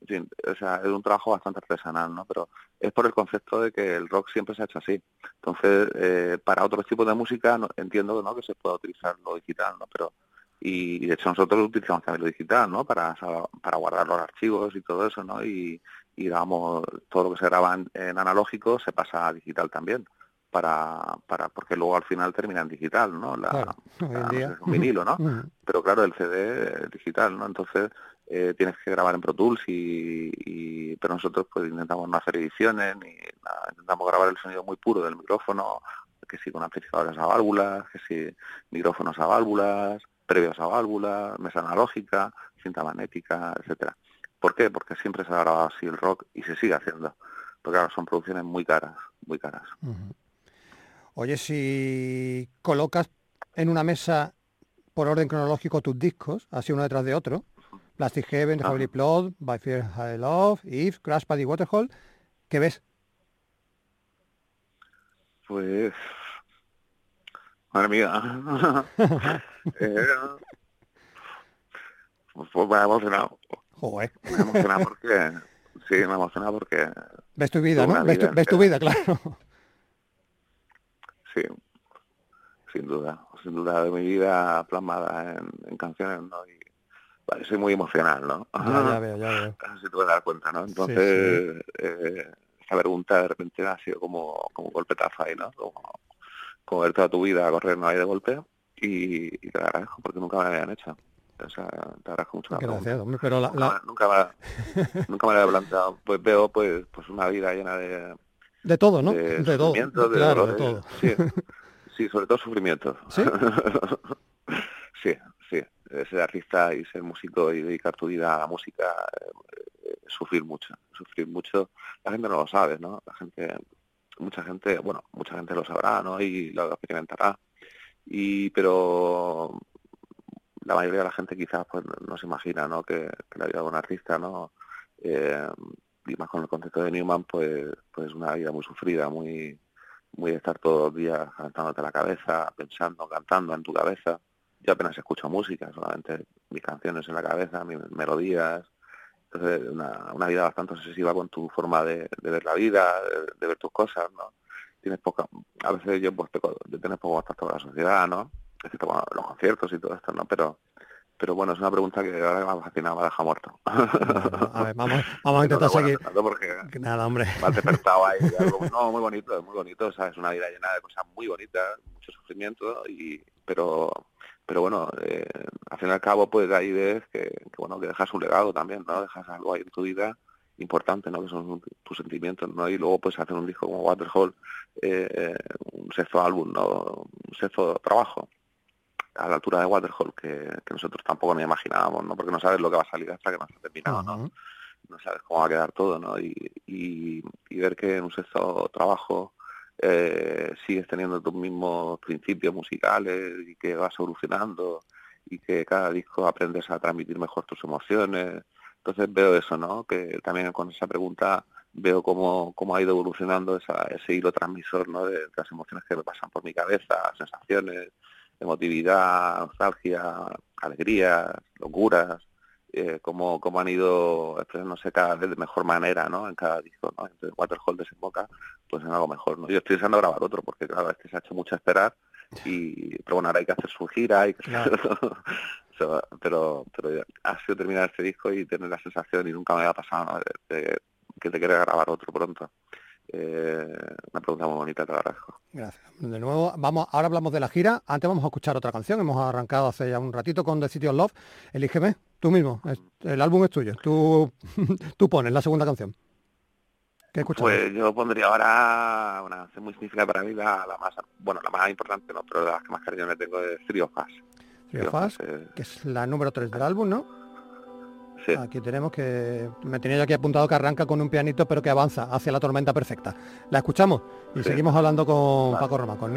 En fin, o sea, es un trabajo bastante artesanal, ¿no? Pero es por el concepto de que el rock siempre se ha hecho así. Entonces, eh, para otros tipos de música no- entiendo ¿no? que se pueda utilizar lo digital, ¿no? Pero y de hecho nosotros utilizamos también lo digital, ¿no? Para, para guardar los archivos y todo eso, ¿no? Y, y grabamos todo lo que se graba en, en analógico se pasa a digital también para, para porque luego al final termina en digital, ¿no? La, Claro, hoy en la- no día. sé, es un vinilo, ¿no? Pero claro, el CD es digital, ¿no? Entonces eh, tienes que grabar en Pro Tools y, y- pero nosotros pues intentamos no hacer ediciones ni nada, intentamos grabar el sonido muy puro del micrófono, que si con amplificadores a válvulas, que si micrófonos a válvulas, previos a válvulas, mesa analógica, cinta magnética, etcétera. ¿Por qué? Porque siempre se ha grabado así el rock y se sigue haciendo. Porque claro, son producciones muy caras, muy caras. Oye, si colocas en una mesa por orden cronológico tus discos, así uno detrás de otro, Plastic Heaven, Ajá. Heavenly Plot, By Fear High Love, If, Crash Pad y Waterhole, ¿qué ves? Pues... Madre mía. Eh, pues me ha emocionado. Joder, Me ha emocionado porque... Sí, me ha emocionado porque... ves tu vida, ¿no? Ves tu, vida ves tu vida, entera. claro. Sí, sin duda. Sin duda de mi vida plasmada en, en canciones, ¿no? Y, vale, soy muy emocional, ¿no? Ya, ya veo, ya veo. Si te puedes dar cuenta, ¿no? Entonces, eh, esta pregunta de repente ha sido como, como un golpetazo ahí, ¿no? Como, como ver toda tu vida correr no hay de golpe y, y te agradezco porque nunca me la habían hecho. O sea, te agradezco mucho la Gracias, pregunta. hombre, pero la, la- Nunca, me, nunca me la había planteado. Pues veo pues pues una vida llena de, de todo, ¿no? de, De todo, de claro, de todo. Sí, sí, sobre todo sufrimiento. ¿Sí? sí, sí. Ser artista y ser músico y dedicar tu vida a la música, eh, eh, sufrir mucho, sufrir mucho. La gente no lo sabe, ¿no? La gente, mucha gente, bueno, mucha gente lo sabrá, ¿no? Y lo experimentará. Y, pero la mayoría de la gente quizás pues no, se imagina, ¿no? Que, la vida de un artista, ¿no? Eh, y más con el concepto de Newman, pues, pues una vida muy sufrida, muy, muy de estar todos los días calentándote la cabeza, pensando, cantando en tu cabeza. Yo apenas escucho música, solamente mis canciones en la cabeza, mis melodías. Entonces, una, una vida bastante obsesiva con tu forma de, de ver la vida, de, de ver tus cosas, ¿no? Tienes poca, a veces yo pues tener poco contacto con la sociedad, ¿no? Excepto bueno, los conciertos y todo esto, ¿no? Pero, pero bueno, es una pregunta que ahora que me ha fascinado, me ha dejado muerto. A ver, vamos, vamos a intentar seguir. Porque Que Nada, hombre. me has despertado ahí algo, no, muy bonito, muy bonito, o sea, es una vida llena de cosas muy bonitas, mucho sufrimiento, y pero pero bueno, eh, al fin y al cabo, pues ahí ves que, que, bueno, que dejas un legado también, ¿no? Dejas algo ahí en tu vida importante, ¿no? Que son tus sentimientos, ¿no? Y luego pues hacer un disco como Waterhole, eh, un sexto álbum, ¿no? Un sexto trabajo a la altura de Waterhole que, que nosotros tampoco nos imaginábamos, ¿no? Porque no sabes lo que va a salir hasta que no está terminado, ¿no? No sabes cómo va a quedar todo, ¿no? Y, y, y ver que en un sexto trabajo eh, sigues teniendo tus mismos principios musicales y que vas evolucionando y que cada disco aprendes a transmitir mejor tus emociones. Entonces veo eso, ¿no? Que también con esa pregunta veo cómo, cómo ha ido evolucionando esa, ese hilo transmisor, ¿no? De, de las emociones que me pasan por mi cabeza, sensaciones, emotividad, nostalgia, alegrías, locuras, eh, cómo, cómo han ido expresándose cada vez de mejor manera, ¿no? En cada disco, ¿no? Entonces Waterhole desemboca pues en algo mejor, ¿no? Yo estoy deseando grabar otro porque claro, este se ha hecho mucho esperar y pero bueno, ahora hay que hacer su gira, hay que Claro. Pero pero ha sido terminar este disco y tener la sensación y nunca me había pasado ¿no? de, de que te quiere grabar otro pronto. Eh, una pregunta muy bonita, te lo agradezco. Gracias. De nuevo, vamos, ahora hablamos de la gira. Antes vamos a escuchar otra canción. Hemos arrancado hace ya un ratito con The City of Love. Elígeme, tú mismo. El álbum es tuyo. Tú, tú pones la segunda canción. ¿Qué escuchamos? Pues yo pondría ahora una canción muy significativa para mí, la, la más, bueno, la más importante, no, pero las que más cariño le tengo es of Us, eh, que es la número 3 del álbum, ¿no? Sí. Aquí tenemos que... Me tenía yo aquí apuntado que arranca con un pianito, pero que avanza hacia la tormenta perfecta. La escuchamos y Sí. seguimos hablando con Vale. Paco Román, con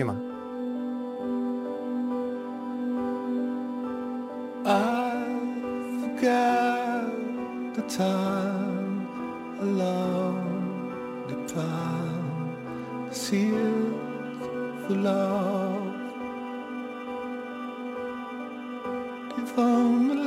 forget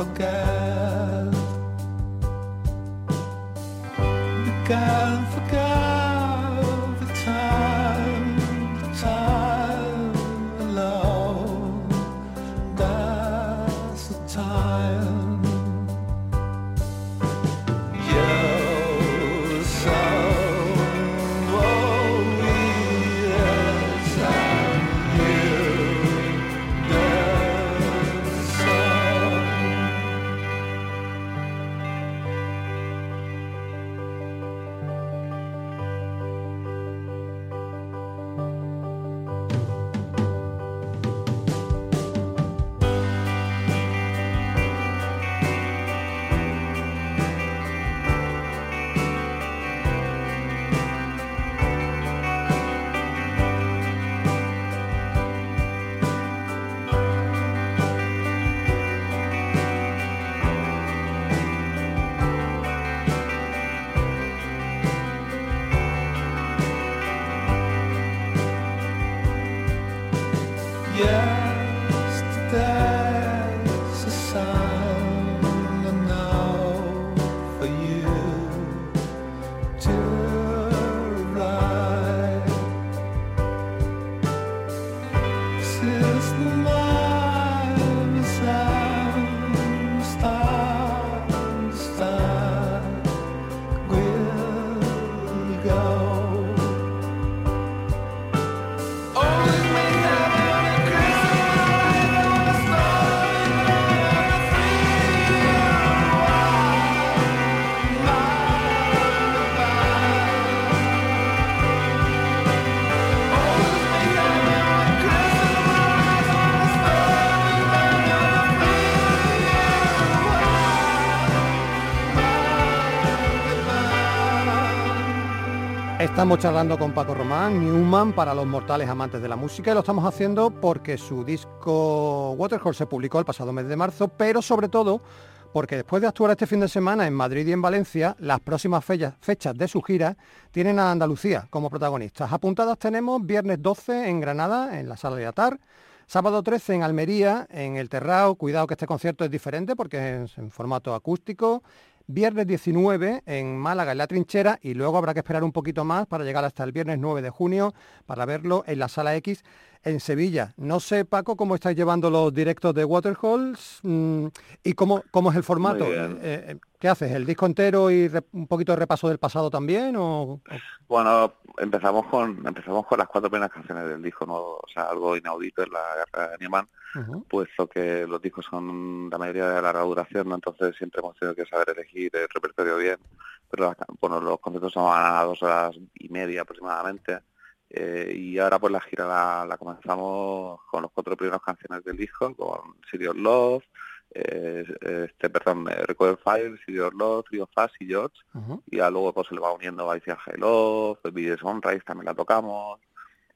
forget. The girl forget. Estamos charlando con Paco Román, Newman para los mortales amantes de la música y lo estamos haciendo porque su disco Waterhole se publicó el pasado mes de marzo, pero sobre todo porque después de actuar este fin de semana en Madrid y en Valencia, las próximas fechas de su gira tienen a Andalucía como protagonistas. Apuntadas tenemos viernes 12 en Granada, en la Sala de Atar, sábado 13 en Almería, en el Terrao, cuidado que este concierto es diferente porque es en formato acústico, viernes 19 en Málaga, en La Trinchera, y luego habrá que esperar un poquito más para llegar hasta el viernes 9 de junio para verlo en la Sala X en Sevilla. No sé, Paco, cómo estáis llevando los directos de Waterholes mm, y cómo, cómo es el formato. Eh, eh, ¿Qué haces? ¿El disco entero y un poquito de repaso del pasado también? O, o- Bueno, empezamos con empezamos con las cuatro primeras canciones del disco nuevo, o sea, algo inaudito en la guerra de Nieman, Ujú. puesto que los discos son la mayoría de larga duración, ¿no? entonces siempre hemos tenido que saber elegir el repertorio bien, pero bueno, los conciertos son a dos horas y media aproximadamente, eh, y ahora pues la gira la, la comenzamos con los cuatro primeras canciones del disco, con City of Love, eh, este, perdón, eh, Record Fire, City of Love, Trio Fast y George, y ya luego pues se le va uniendo Vice High Love, Baby Sunrise también la tocamos,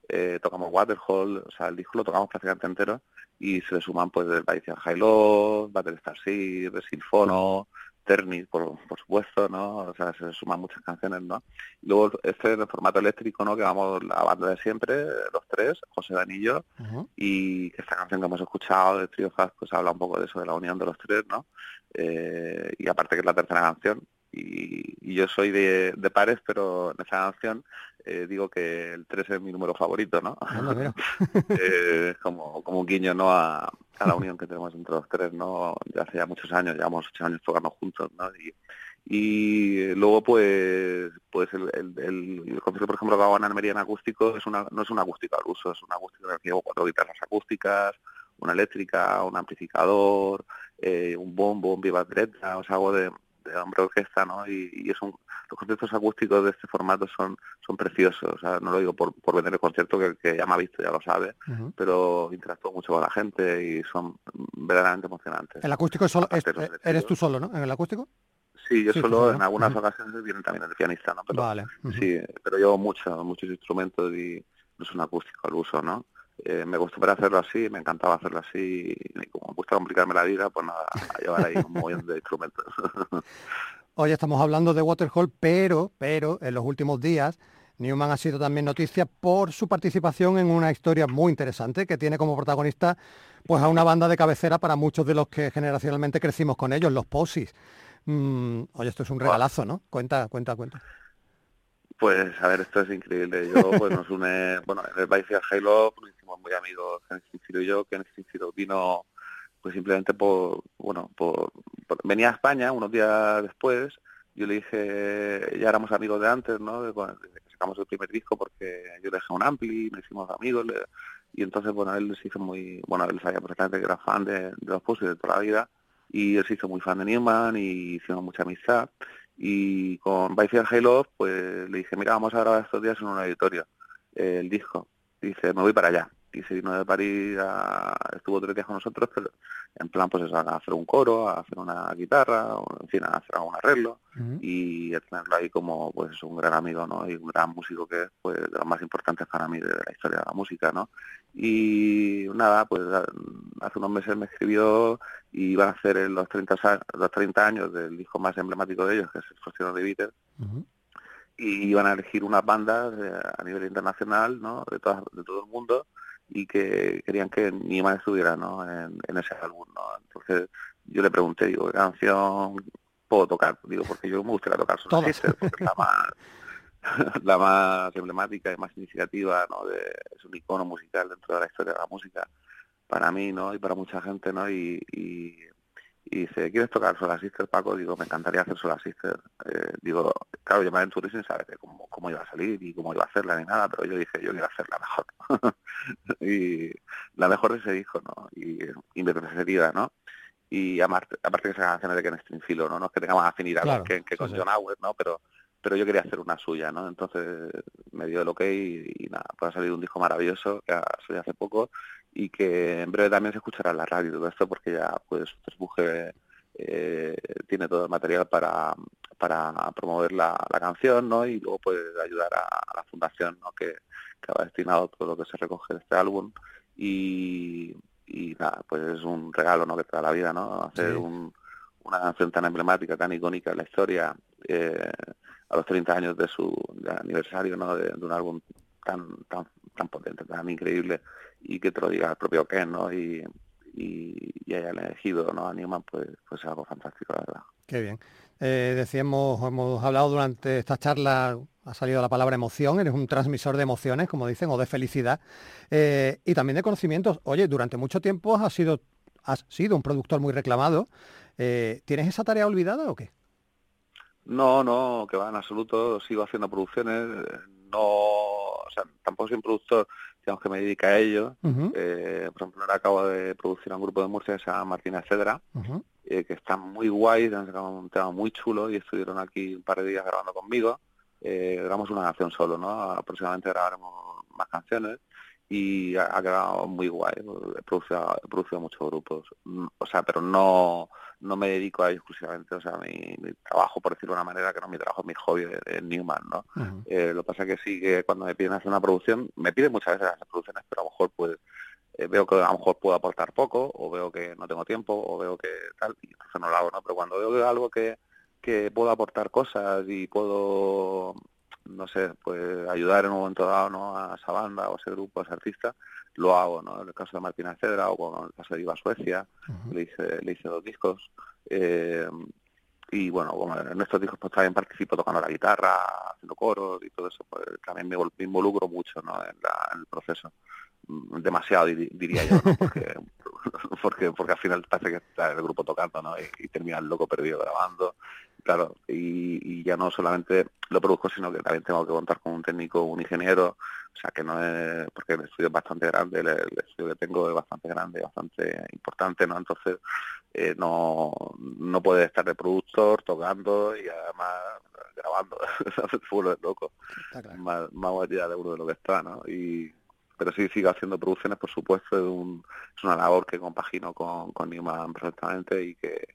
eh, tocamos Waterhole, o sea, el disco lo tocamos prácticamente entero y se le suman pues el Vice High Love, Battlestar Sea, Sinfono, Terni, por, por supuesto, ¿no? O sea, se suman muchas canciones, ¿no? Y luego este en el formato eléctrico, ¿no? Que vamos la banda de siempre, los tres, José Danillo, y que esta canción que hemos escuchado de Trio Fast, pues habla un poco de eso, de la unión de los tres, ¿no? Eh, y aparte que es la tercera canción, y, y yo soy de, de pares, pero en esa canción eh, digo que el 3 es mi número favorito, ¿no? eh, es como, como un guiño, ¿no? A, a, la unión que tenemos entre los tres, ¿no? De hace ya muchos años, llevamos ocho años tocando juntos, ¿no? Y, y luego pues pues el, el, el, concierto por ejemplo que hago en Almería en acústico es una no es un acústico al uso es un acústico en el que llevo cuatro guitarras acústicas una eléctrica un amplificador eh, un bombo un viva directa o sea hago de, de hombre orquesta, ¿no? Y, y es un, los conciertos acústicos de este formato son son preciosos, o sea, no lo digo por, por vender el concierto, que, que ya me ha visto, ya lo sabe, uh -huh. pero interactúo mucho con la gente y son verdaderamente emocionantes. ¿El acústico es solo, es, eres tú solo, ¿no? ¿En el acústico? Sí, yo sí, solo, en algunas uh -huh. ocasiones viene también el pianista, ¿no? Pero, vale. Uh -huh. Sí, pero llevo mucho, muchos instrumentos y no es un acústico al uso, ¿no? Eh, me para hacerlo así, me encantaba hacerlo así y como me gusta complicarme la vida, pues nada, a llevar ahí un montón de instrumentos. Hoy estamos hablando de Waterhall, pero, pero en los últimos días Newman ha sido también noticia por su participación en una historia muy interesante que tiene como protagonista pues a una banda de cabecera para muchos de los que generacionalmente crecimos con ellos, los Posies. Mm, oye, esto es un regalazo, ¿no? Cuenta, cuenta, cuenta. Pues a ver, esto es increíble. Yo pues nos une, bueno, en el Vice Halo nos hicimos muy amigos, Genesis Ciro y yo, Genesis Ciro vino pues simplemente por, bueno, por, por, venía a España unos días después, yo le dije, ya éramos amigos de antes, ¿no? De, bueno, sacamos el primer disco porque yo le dejé un ampli, nos hicimos amigos, le, y entonces, bueno, él se hizo muy, bueno, él sabía perfectamente que era fan de, de los Pussy de toda la vida, y él se hizo muy fan de Newman y hicimos mucha amistad, y con Byfield Halo pues le dije, mira, vamos a grabar estos días en un auditorio eh, el disco. Dice, me voy para allá. Y se vino de París, a, estuvo tres días con nosotros, pero en plan pues eso, a hacer un coro, a hacer una guitarra, o, en fin, a hacer algún arreglo uh -huh. y a tenerlo ahí como pues un gran amigo, ¿no? Y un gran músico que es pues de los más importantes para mí de, de la historia de la música, ¿no? Y nada, pues hace unos meses me escribió y iban a hacer los 30, los 30 años del disco más emblemático de ellos, que es el Fortune de Beatles. Uh -huh. Y iban a elegir unas bandas eh, a nivel internacional, ¿no? De, todas, de todo el mundo y que querían que Nima estuviera ¿no? en, en, ese álbum. ¿no? Entonces yo le pregunté, digo, ¿qué canción puedo tocar? Digo, porque yo me gustaría tocar Soul Sister, porque es la más, la más emblemática y más significativa, ¿no? De, es un icono musical dentro de la historia de la música para mí, ¿no? Y para mucha gente, ¿no? Y, y, y dice, ¿quieres tocar Solar Sister, Paco? Digo, me encantaría hacer Solar Sister. Eh, digo, claro, yo me aventuré sin saber cómo, cómo iba a salir y cómo iba a hacerla ni nada, pero yo dije, yo quiero hacerla mejor. y la mejor de ese disco, ¿no? Y, y mi preferida, ¿no? Y aparte, aparte de esas canciones de Ken Stringfield, ¿no? No es que tengamos afinidad claro, Ken, que con sí, John Howard, ¿no? Pero pero yo quería hacer una suya, ¿no? Entonces me dio el ok y, y nada, pues ha salido un disco maravilloso que ha salido hace poco y que en breve también se escuchará en la radio todo esto porque ya pues Buge eh, tiene todo el material para, para promover la, la canción, ¿no? Y luego pues ayudar a, a la fundación, ¿no? Que, que ha destinado todo lo que se recoge de este álbum y, y nada, pues es un regalo, ¿no? Que te da la vida, ¿no? Hacer sí. un, una canción tan emblemática, tan icónica en la historia, eh, a los 30 años de su de aniversario, ¿no? De, de, un álbum tan tan tan potente, tan increíble, y que te lo diga el propio Ken, ¿no? Y, y, y hayan elegido ¿no? a Newman, pues, pues es algo fantástico, la verdad. Qué bien. Eh, decíamos, hemos hablado durante esta charla, ha salido la palabra emoción, eres un transmisor de emociones, como dicen, o de felicidad, eh, y también de conocimientos. Oye, durante mucho tiempo has sido, has sido un productor muy reclamado. Eh, ¿Tienes esa tarea olvidada o qué? No, no, que va en absoluto, sigo haciendo producciones, no, o sea, tampoco soy un productor, digamos que me dedica a ello. Uh -huh. eh, por ejemplo, ahora acabo de producir a un grupo de Murcia que se llama Martina Cedra, uh -huh. eh, que están muy guays, han sacado un tema muy chulo y estuvieron aquí un par de días grabando conmigo. Eh, grabamos una canción solo, ¿no? Aproximadamente grabaremos más canciones y ha, ha quedado muy guay. He producido, he producido muchos grupos, o sea, pero no no me dedico a ello exclusivamente, o sea, mi, mi, trabajo, por decirlo de una manera, que no mi trabajo es mi hobby de, de Newman, ¿no? Uh -huh. eh, lo que pasa es que sí que cuando me piden hacer una producción, me piden muchas veces hacer producciones, pero a lo mejor pues eh, veo que a lo mejor puedo aportar poco, o veo que no tengo tiempo, o veo que tal, y entonces no lo hago, ¿no? Pero cuando veo que algo que, que puedo aportar cosas y puedo, no sé, pues ayudar en un momento dado, ¿no? A esa banda o a ese grupo, a ese artista, lo hago, ¿no? En el caso de Martina Cedra o con el caso de Iba Suecia, le hice, le hice dos discos. Eh, y bueno, bueno, en estos discos pues también participo tocando la guitarra, haciendo coros y todo eso, pues también me, vol- me involucro mucho ¿no? en, la- en el proceso. Mm, Demasiado diría yo, ¿no? porque, porque porque al final parece que está el grupo tocando ¿no? y, y termina el loco perdido grabando. Claro, y, y ya no solamente lo produzco, sino que también tengo que contar con un técnico, un ingeniero, o sea que no es, porque el estudio es bastante grande, el, el estudio que tengo es bastante grande, bastante importante, ¿no? Entonces eh, no, no puede estar de productor tocando y además grabando. Se vuelve loco, claro. más, más allá de uno de lo que está, ¿no? Y, pero sí sigo haciendo producciones, por supuesto, es, un, es una labor que compagino con, con Newman perfectamente y que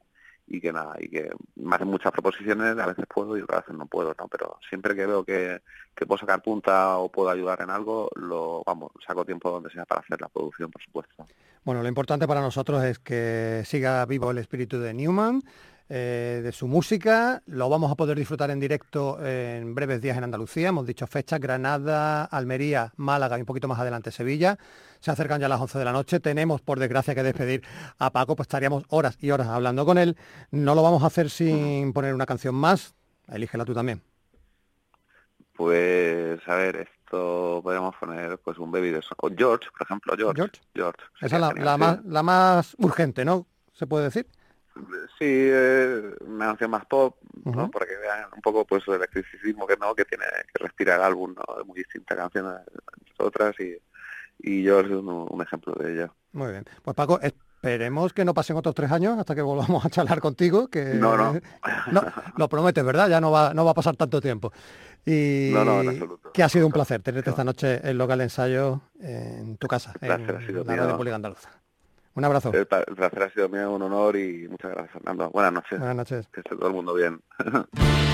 y que nada, y que me hacen muchas proposiciones, a veces puedo y otras veces no puedo, ¿no? Pero siempre que veo que, que puedo sacar punta o puedo ayudar en algo, lo vamos, saco tiempo donde sea para hacer la producción, por supuesto. Bueno, lo importante para nosotros es que siga vivo el espíritu de Newman, eh, de su música. Lo vamos a poder disfrutar en directo en breves días en Andalucía. Hemos dicho fechas, Granada, Almería, Málaga y un poquito más adelante Sevilla. Se acercan ya las 11 de la noche. Tenemos, por desgracia, que despedir a Paco, pues estaríamos horas y horas hablando con él. No lo vamos a hacer sin poner una canción más. Elígela tú también. Pues, a ver, esto podemos poner pues un baby de. O George, por ejemplo, George. George. George. Esa es la, más, la más urgente, ¿no? ¿Se puede decir? Sí, eh, una canción más pop, ¿no? Para que vean un poco pues el eclecticismo que no, que tiene, que respira el álbum, ¿no? Muy distinta canción a otras y, y yo soy un, un ejemplo de ello. Muy bien. Pues Paco, esperemos que no pasen otros tres años hasta que volvamos a charlar contigo, que No, no. No, lo prometes, ¿verdad? Ya no va, no va a pasar tanto tiempo. Y No, no, en absoluto. que ha sido un placer tenerte esta noche en local ensayo en tu casa, en ha sido la mío. Radio Pública Andaluza. Un abrazo. El, placer ha sido mío, un honor y muchas gracias, Fernando. Buenas noches. Buenas noches. Que esté todo el mundo bien.